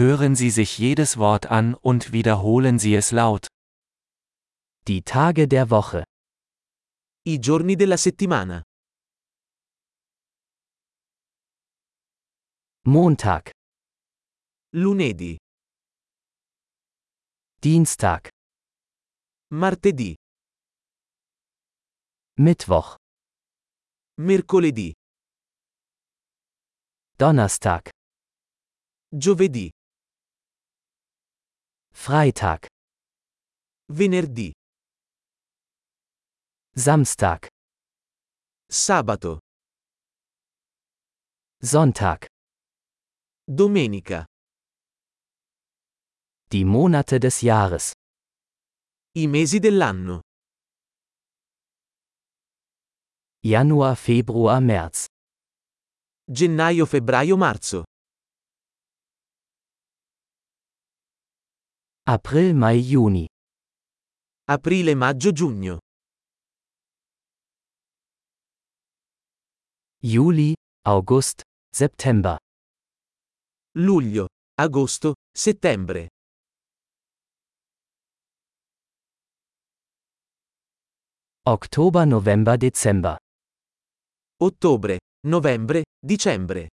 Hören Sie sich jedes Wort an und wiederholen Sie es laut. Die Tage der Woche. I giorni della settimana. Montag, Lunedì, Dienstag, martedì, Mittwoch, mercoledì, Donnerstag, giovedì, Freitag, venerdì, Samstag, sabato, Sonntag. domenica. Die Monate des Jahres. I mesi dell'anno. Januar, Februar, März. Gennaio, febbraio, marzo. April, Mai, Juni. Aprile, maggio, giugno. Juli, August, September. Luglio, agosto, settembre. Oktober, November, Dezember. Ottobre, novembre, dicembre.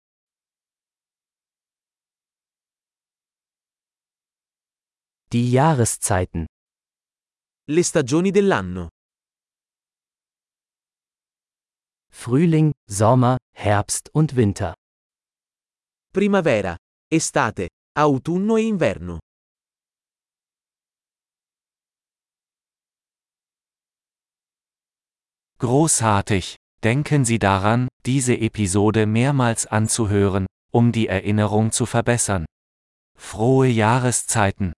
Die Jahreszeiten. Le stagioni dell'anno. Frühling, Sommer, Herbst und Winter. Primavera, estate, autunno e inverno. Großartig! Denken Sie daran, diese Episode mehrmals anzuhören, um die Erinnerung zu verbessern. Frohe Jahreszeiten!